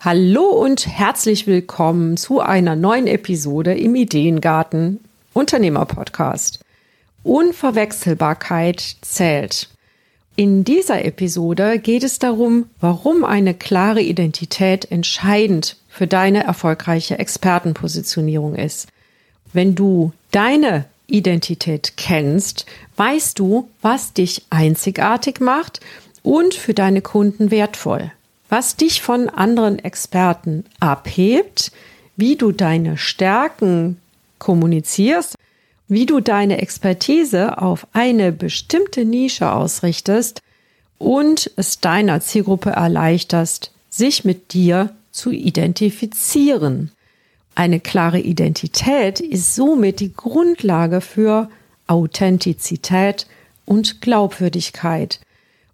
Hallo und herzlich willkommen zu einer neuen Episode im Ideengarten Unternehmer Podcast. Unverwechselbarkeit zählt. In dieser Episode geht es darum, warum eine klare Identität entscheidend für deine erfolgreiche Expertenpositionierung ist. Wenn du deine Identität kennst, weißt du, was dich einzigartig macht und für deine Kunden wertvoll was dich von anderen Experten abhebt, wie du deine Stärken kommunizierst, wie du deine Expertise auf eine bestimmte Nische ausrichtest und es deiner Zielgruppe erleichterst, sich mit dir zu identifizieren. Eine klare Identität ist somit die Grundlage für Authentizität und Glaubwürdigkeit.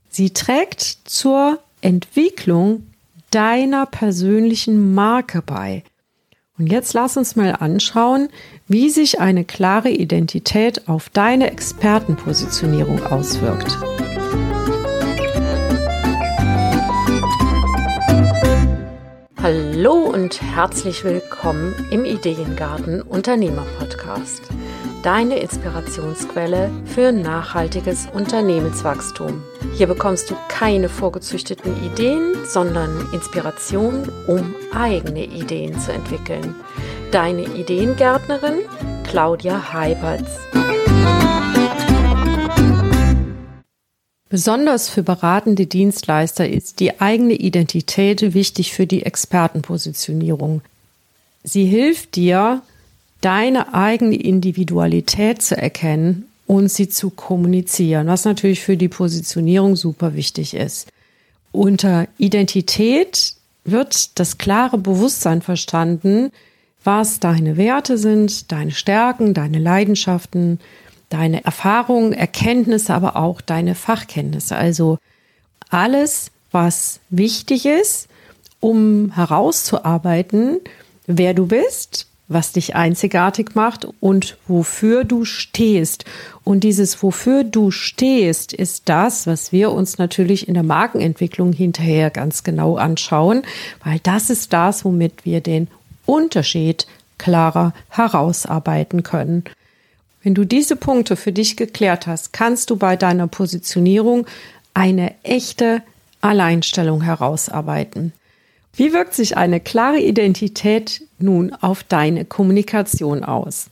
Sie trägt zur Entwicklung deiner persönlichen Marke bei. Und jetzt lass uns mal anschauen, wie sich eine klare Identität auf deine Expertenpositionierung auswirkt. Hallo und herzlich willkommen im Ideengarten Unternehmer Podcast deine Inspirationsquelle für nachhaltiges Unternehmenswachstum. Hier bekommst du keine vorgezüchteten Ideen, sondern Inspiration, um eigene Ideen zu entwickeln. Deine Ideengärtnerin Claudia Heiberts. Besonders für beratende Dienstleister ist die eigene Identität wichtig für die Expertenpositionierung. Sie hilft dir, deine eigene Individualität zu erkennen und sie zu kommunizieren, was natürlich für die Positionierung super wichtig ist. Unter Identität wird das klare Bewusstsein verstanden, was deine Werte sind, deine Stärken, deine Leidenschaften, deine Erfahrungen, Erkenntnisse, aber auch deine Fachkenntnisse. Also alles, was wichtig ist, um herauszuarbeiten, wer du bist, was dich einzigartig macht und wofür du stehst. Und dieses wofür du stehst ist das, was wir uns natürlich in der Markenentwicklung hinterher ganz genau anschauen, weil das ist das, womit wir den Unterschied klarer herausarbeiten können. Wenn du diese Punkte für dich geklärt hast, kannst du bei deiner Positionierung eine echte Alleinstellung herausarbeiten. Wie wirkt sich eine klare Identität nun auf deine Kommunikation aus?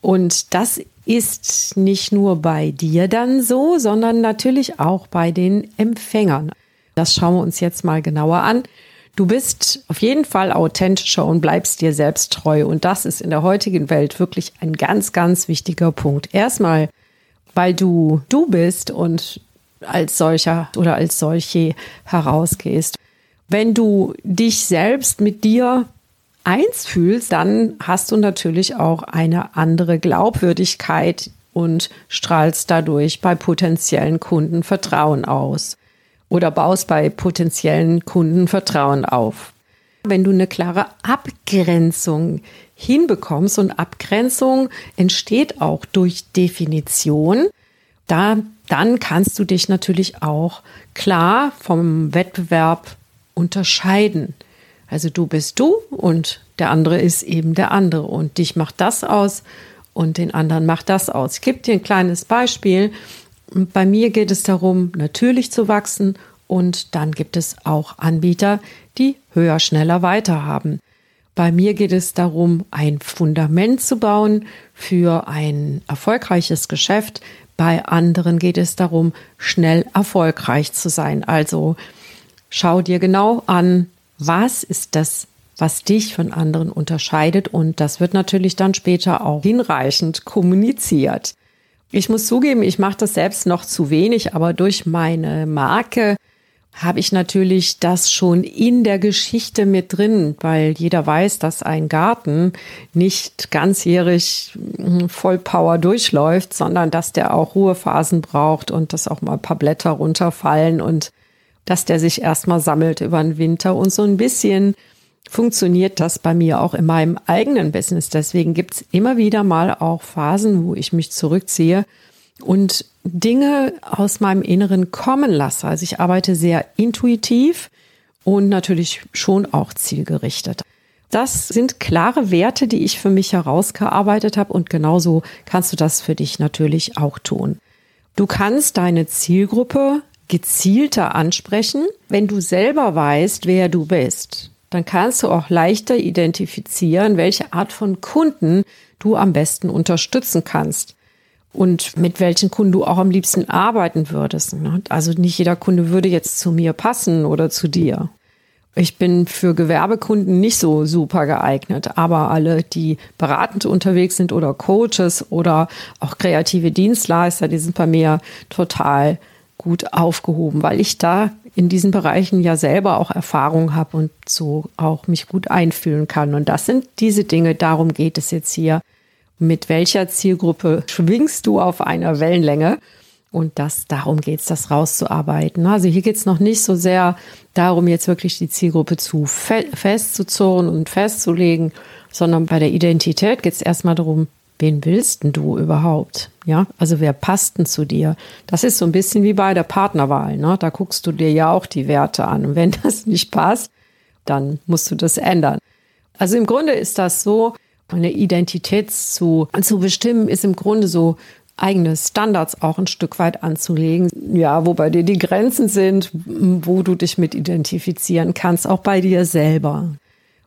Und das ist nicht nur bei dir dann so, sondern natürlich auch bei den Empfängern. Das schauen wir uns jetzt mal genauer an. Du bist auf jeden Fall authentischer und bleibst dir selbst treu. Und das ist in der heutigen Welt wirklich ein ganz, ganz wichtiger Punkt. Erstmal, weil du du bist und als solcher oder als solche herausgehst. Wenn du dich selbst mit dir eins fühlst, dann hast du natürlich auch eine andere Glaubwürdigkeit und strahlst dadurch bei potenziellen Kunden Vertrauen aus oder baust bei potenziellen Kunden Vertrauen auf. Wenn du eine klare Abgrenzung hinbekommst und Abgrenzung entsteht auch durch Definition, da, dann kannst du dich natürlich auch klar vom Wettbewerb unterscheiden. Also du bist du und der andere ist eben der andere und dich macht das aus und den anderen macht das aus. Ich gebe dir ein kleines Beispiel. Bei mir geht es darum, natürlich zu wachsen und dann gibt es auch Anbieter, die höher, schneller weiter haben. Bei mir geht es darum, ein Fundament zu bauen für ein erfolgreiches Geschäft. Bei anderen geht es darum, schnell erfolgreich zu sein. Also Schau dir genau an, was ist das, was dich von anderen unterscheidet und das wird natürlich dann später auch hinreichend kommuniziert. Ich muss zugeben, ich mache das selbst noch zu wenig, aber durch meine Marke habe ich natürlich das schon in der Geschichte mit drin, weil jeder weiß, dass ein Garten nicht ganzjährig hm, voll Power durchläuft, sondern dass der auch Ruhephasen braucht und dass auch mal ein paar Blätter runterfallen und dass der sich erstmal sammelt über den Winter und so ein bisschen funktioniert das bei mir auch in meinem eigenen Business. Deswegen gibt's immer wieder mal auch Phasen, wo ich mich zurückziehe und Dinge aus meinem Inneren kommen lasse. Also ich arbeite sehr intuitiv und natürlich schon auch zielgerichtet. Das sind klare Werte, die ich für mich herausgearbeitet habe und genauso kannst du das für dich natürlich auch tun. Du kannst deine Zielgruppe gezielter ansprechen, wenn du selber weißt, wer du bist. Dann kannst du auch leichter identifizieren, welche Art von Kunden du am besten unterstützen kannst und mit welchen Kunden du auch am liebsten arbeiten würdest. Also nicht jeder Kunde würde jetzt zu mir passen oder zu dir. Ich bin für Gewerbekunden nicht so super geeignet, aber alle, die beratend unterwegs sind oder Coaches oder auch kreative Dienstleister, die sind bei mir total gut aufgehoben, weil ich da in diesen Bereichen ja selber auch Erfahrung habe und so auch mich gut einfühlen kann. Und das sind diese Dinge, darum geht es jetzt hier. Mit welcher Zielgruppe schwingst du auf einer Wellenlänge? Und das, darum geht's, das rauszuarbeiten. Also hier geht's noch nicht so sehr darum, jetzt wirklich die Zielgruppe zu fe festzuzurren und festzulegen, sondern bei der Identität geht's erstmal darum, wen willst denn du überhaupt? Ja, also wer passt denn zu dir? Das ist so ein bisschen wie bei der Partnerwahl. Ne? Da guckst du dir ja auch die Werte an. Und wenn das nicht passt, dann musst du das ändern. Also im Grunde ist das so, eine Identität zu, zu bestimmen, ist im Grunde so eigene Standards auch ein Stück weit anzulegen. Ja, wo bei dir die Grenzen sind, wo du dich mit identifizieren kannst, auch bei dir selber.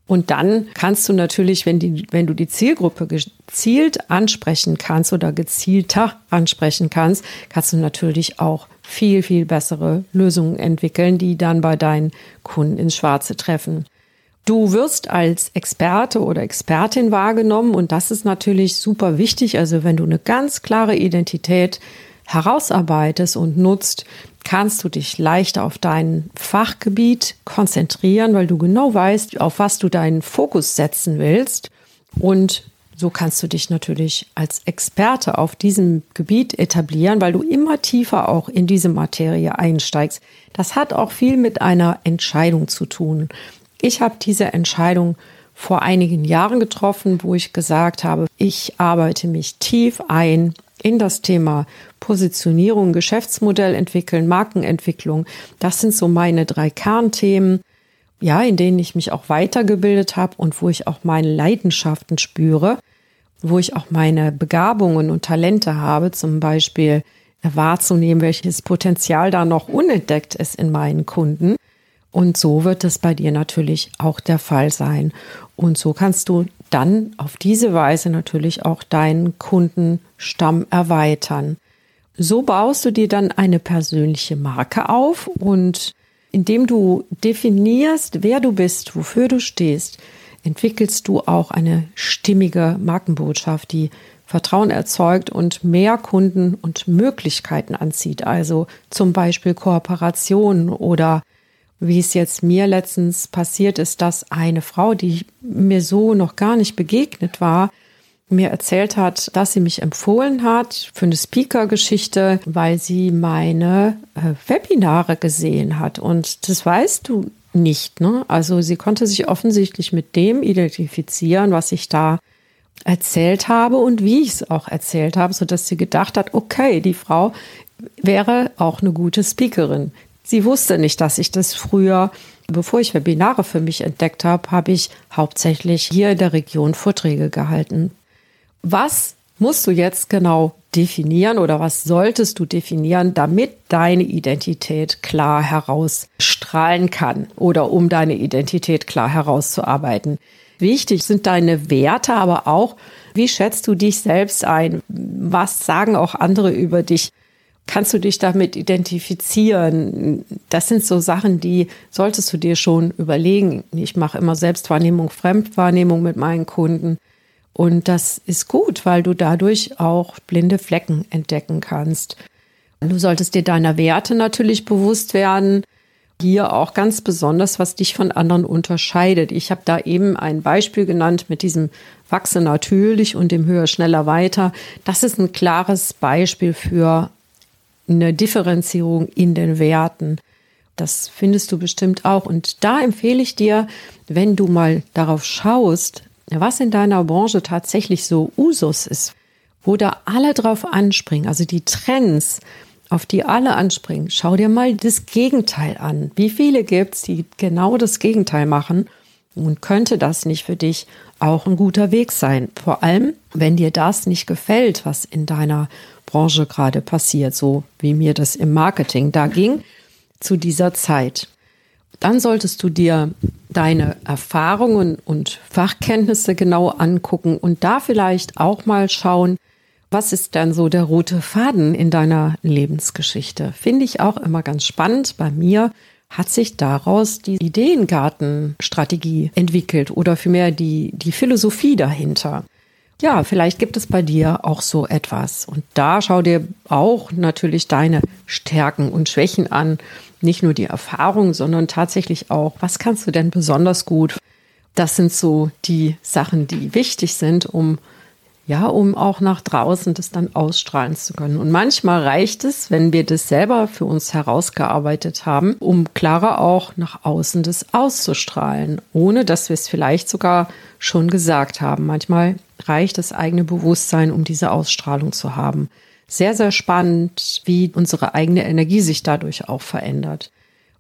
Und dann kannst du natürlich, wenn, die, wenn du die Zielgruppe gezielt ansprechen kannst oder gezielter ansprechen kannst, kannst du natürlich auch viel, viel bessere Lösungen entwickeln, die dann bei deinen Kunden ins Schwarze treffen. Du wirst als Experte oder Expertin wahrgenommen und das ist natürlich super wichtig. Also wenn du eine ganz klare Identität herausarbeitest und nutzt, kannst du dich leichter auf dein Fachgebiet konzentrieren, weil du genau weißt, auf was du deinen Fokus setzen willst. Und so kannst du dich natürlich als Experte auf diesem Gebiet etablieren, weil du immer tiefer auch in diese Materie einsteigst. Das hat auch viel mit einer Entscheidung zu tun. Ich habe diese Entscheidung vor einigen Jahren getroffen, wo ich gesagt habe, ich arbeite mich tief ein in das Thema Positionierung, Geschäftsmodell entwickeln, Markenentwicklung. Das sind so meine drei Kernthemen, ja, in denen ich mich auch weitergebildet habe und wo ich auch meine Leidenschaften spüre, wo ich auch meine Begabungen und Talente habe, zum Beispiel wahrzunehmen, welches Potenzial da noch unentdeckt ist in meinen Kunden und so wird es bei dir natürlich auch der Fall sein. Und so kannst du dann auf diese Weise natürlich auch deinen Kundenstamm erweitern. So baust du dir dann eine persönliche Marke auf und indem du definierst, wer du bist, wofür du stehst, entwickelst du auch eine stimmige Markenbotschaft, die Vertrauen erzeugt und mehr Kunden und Möglichkeiten anzieht. Also zum Beispiel Kooperationen oder wie es jetzt mir letztens passiert ist, dass eine Frau, die mir so noch gar nicht begegnet war, mir erzählt hat, dass sie mich empfohlen hat für eine Speaker-Geschichte, weil sie meine äh, Webinare gesehen hat. Und das weißt du nicht. Ne? Also sie konnte sich offensichtlich mit dem identifizieren, was ich da erzählt habe und wie ich es auch erzählt habe, so dass sie gedacht hat, okay, die Frau wäre auch eine gute Speakerin. Sie wusste nicht, dass ich das früher, bevor ich Webinare für mich entdeckt habe, habe ich hauptsächlich hier in der Region Vorträge gehalten. Was musst du jetzt genau definieren oder was solltest du definieren, damit deine Identität klar herausstrahlen kann oder um deine Identität klar herauszuarbeiten? Wichtig sind deine Werte, aber auch, wie schätzt du dich selbst ein? Was sagen auch andere über dich? kannst du dich damit identifizieren? Das sind so Sachen, die solltest du dir schon überlegen. Ich mache immer Selbstwahrnehmung, Fremdwahrnehmung mit meinen Kunden. Und das ist gut, weil du dadurch auch blinde Flecken entdecken kannst. Du solltest dir deiner Werte natürlich bewusst werden. Hier auch ganz besonders, was dich von anderen unterscheidet. Ich habe da eben ein Beispiel genannt mit diesem Wachse natürlich und dem Höher, Schneller, Weiter. Das ist ein klares Beispiel für eine Differenzierung in den Werten. Das findest du bestimmt auch. Und da empfehle ich dir, wenn du mal darauf schaust, was in deiner Branche tatsächlich so Usus ist, wo da alle drauf anspringen, also die Trends, auf die alle anspringen. Schau dir mal das Gegenteil an. Wie viele gibt es, die genau das Gegenteil machen? Und könnte das nicht für dich auch ein guter Weg sein? Vor allem, wenn dir das nicht gefällt, was in deiner Branche gerade passiert, so wie mir das im Marketing da ging zu dieser Zeit. Dann solltest du dir deine Erfahrungen und Fachkenntnisse genau angucken und da vielleicht auch mal schauen, was ist denn so der rote Faden in deiner Lebensgeschichte? Finde ich auch immer ganz spannend. Bei mir hat sich daraus die Ideengartenstrategie entwickelt oder vielmehr die, die Philosophie dahinter. Ja, vielleicht gibt es bei dir auch so etwas. Und da schau dir auch natürlich deine Stärken und Schwächen an. Nicht nur die Erfahrung, sondern tatsächlich auch, was kannst du denn besonders gut? Das sind so die Sachen, die wichtig sind, um ja, um auch nach draußen das dann ausstrahlen zu können. Und manchmal reicht es, wenn wir das selber für uns herausgearbeitet haben, um klarer auch nach außen das auszustrahlen, ohne dass wir es vielleicht sogar schon gesagt haben. Manchmal reicht das eigene Bewusstsein, um diese Ausstrahlung zu haben. Sehr, sehr spannend, wie unsere eigene Energie sich dadurch auch verändert.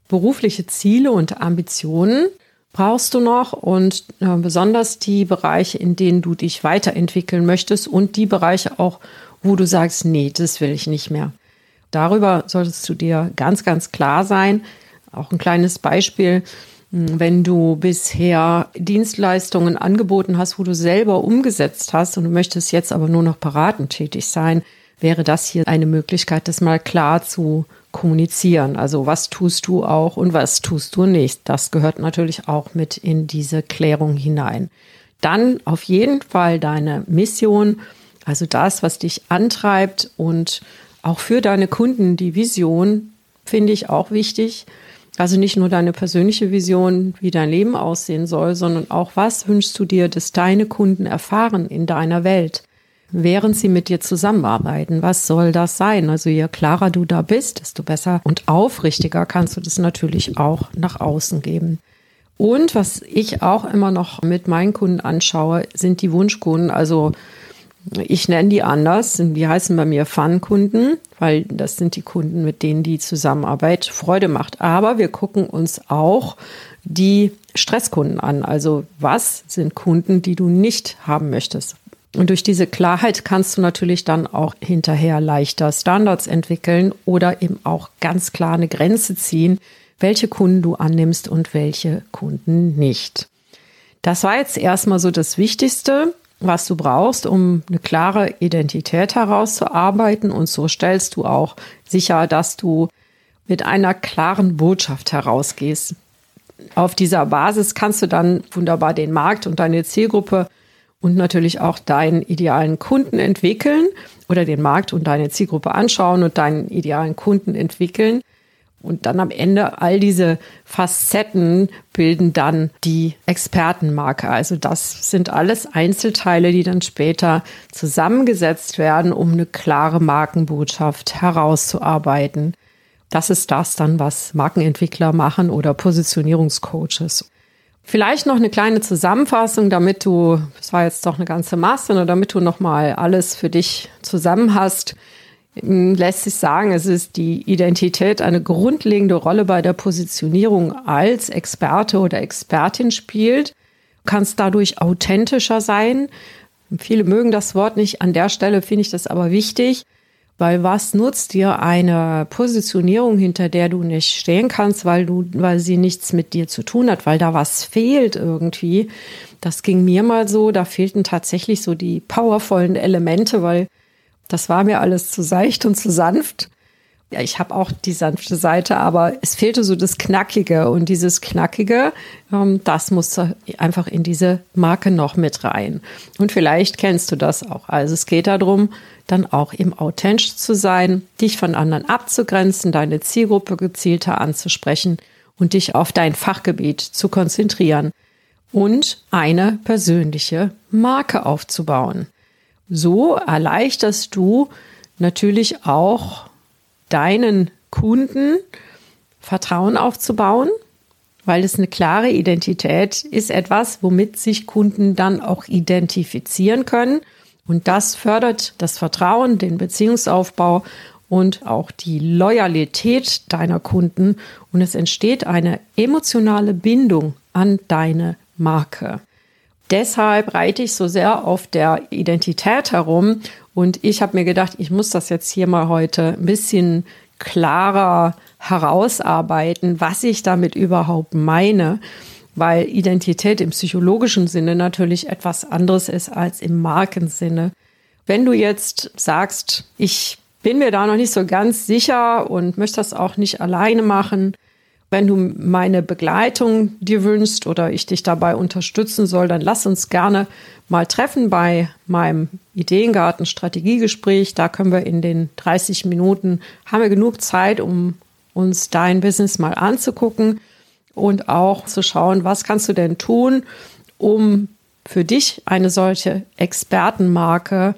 Berufliche Ziele und Ambitionen brauchst du noch und äh, besonders die Bereiche, in denen du dich weiterentwickeln möchtest und die Bereiche auch, wo du sagst, nee, das will ich nicht mehr. Darüber solltest du dir ganz, ganz klar sein. Auch ein kleines Beispiel. Wenn du bisher Dienstleistungen angeboten hast, wo du selber umgesetzt hast und du möchtest jetzt aber nur noch beratend tätig sein, wäre das hier eine Möglichkeit, das mal klar zu kommunizieren. Also was tust du auch und was tust du nicht. Das gehört natürlich auch mit in diese Klärung hinein. Dann auf jeden Fall deine Mission, also das, was dich antreibt und auch für deine Kunden die Vision, finde ich auch wichtig. Also nicht nur deine persönliche Vision, wie dein Leben aussehen soll, sondern auch, was wünschst du dir, dass deine Kunden erfahren in deiner Welt? während sie mit dir zusammenarbeiten. Was soll das sein? Also je klarer du da bist, desto besser und aufrichtiger kannst du das natürlich auch nach außen geben. Und was ich auch immer noch mit meinen Kunden anschaue, sind die Wunschkunden. Also ich nenne die anders. Die heißen bei mir Fun-Kunden, weil das sind die Kunden, mit denen die Zusammenarbeit Freude macht. Aber wir gucken uns auch die Stresskunden an. Also was sind Kunden, die du nicht haben möchtest? Und durch diese Klarheit kannst du natürlich dann auch hinterher leichter Standards entwickeln oder eben auch ganz klar eine Grenze ziehen, welche Kunden du annimmst und welche Kunden nicht. Das war jetzt erstmal so das Wichtigste, was du brauchst, um eine klare Identität herauszuarbeiten. Und so stellst du auch sicher, dass du mit einer klaren Botschaft herausgehst. Auf dieser Basis kannst du dann wunderbar den Markt und deine Zielgruppe und natürlich auch deinen idealen Kunden entwickeln oder den Markt und deine Zielgruppe anschauen und deinen idealen Kunden entwickeln. Und dann am Ende all diese Facetten bilden dann die Expertenmarke. Also das sind alles Einzelteile, die dann später zusammengesetzt werden, um eine klare Markenbotschaft herauszuarbeiten. Das ist das dann, was Markenentwickler machen oder Positionierungscoaches. Vielleicht noch eine kleine Zusammenfassung, damit du, das war jetzt doch eine ganze Masse, nur damit du nochmal alles für dich zusammen hast. Hm, lässt sich sagen, es ist die Identität eine grundlegende Rolle bei der Positionierung als Experte oder Expertin spielt. Du kannst dadurch authentischer sein. Viele mögen das Wort nicht. An der Stelle finde ich das aber wichtig. Weil was nutzt dir eine Positionierung, hinter der du nicht stehen kannst, weil du, weil sie nichts mit dir zu tun hat, weil da was fehlt irgendwie. Das ging mir mal so, da fehlten tatsächlich so die powervollen Elemente, weil das war mir alles zu seicht und zu sanft. Ja, ich habe auch die sanfte Seite, aber es fehlte so das Knackige und dieses Knackige, ähm, das musste einfach in diese Marke noch mit rein. Und vielleicht kennst du das auch. Also es geht darum, dann auch eben authentisch zu sein, dich von anderen abzugrenzen, deine Zielgruppe gezielter anzusprechen und dich auf dein Fachgebiet zu konzentrieren und eine persönliche Marke aufzubauen. So erleichterst du natürlich auch deinen Kunden Vertrauen aufzubauen, weil es eine klare Identität ist etwas, womit sich Kunden dann auch identifizieren können und das fördert das Vertrauen, den Beziehungsaufbau und auch die Loyalität deiner Kunden und es entsteht eine emotionale Bindung an deine Marke. Deshalb reite ich so sehr auf der Identität herum und ich habe mir gedacht, ich muss das jetzt hier mal heute ein bisschen klarer herausarbeiten, was ich damit überhaupt meine, weil Identität im psychologischen Sinne natürlich etwas anderes ist als im Markensinne. Wenn du jetzt sagst, ich bin mir da noch nicht so ganz sicher und möchte das auch nicht alleine machen, wenn du meine Begleitung dir wünschst oder ich dich dabei unterstützen soll, dann lass uns gerne mal treffen bei meinem Ideengarten Strategiegespräch. Da können wir in den 30 Minuten, haben wir genug Zeit, um uns dein Business mal anzugucken und auch zu schauen, was kannst du denn tun, um für dich eine solche Expertenmarke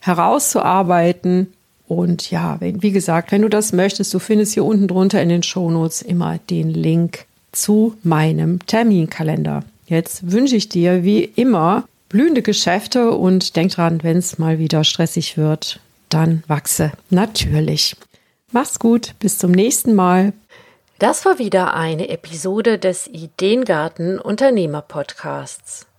herauszuarbeiten. Und ja, wenn, wie gesagt, wenn du das möchtest, du findest hier unten drunter in den Shownotes immer den Link zu meinem Terminkalender. Jetzt wünsche ich dir wie immer blühende Geschäfte und denk dran, wenn es mal wieder stressig wird, dann wachse natürlich. Mach's gut, bis zum nächsten Mal. Das war wieder eine Episode des Ideengarten Unternehmer Podcasts.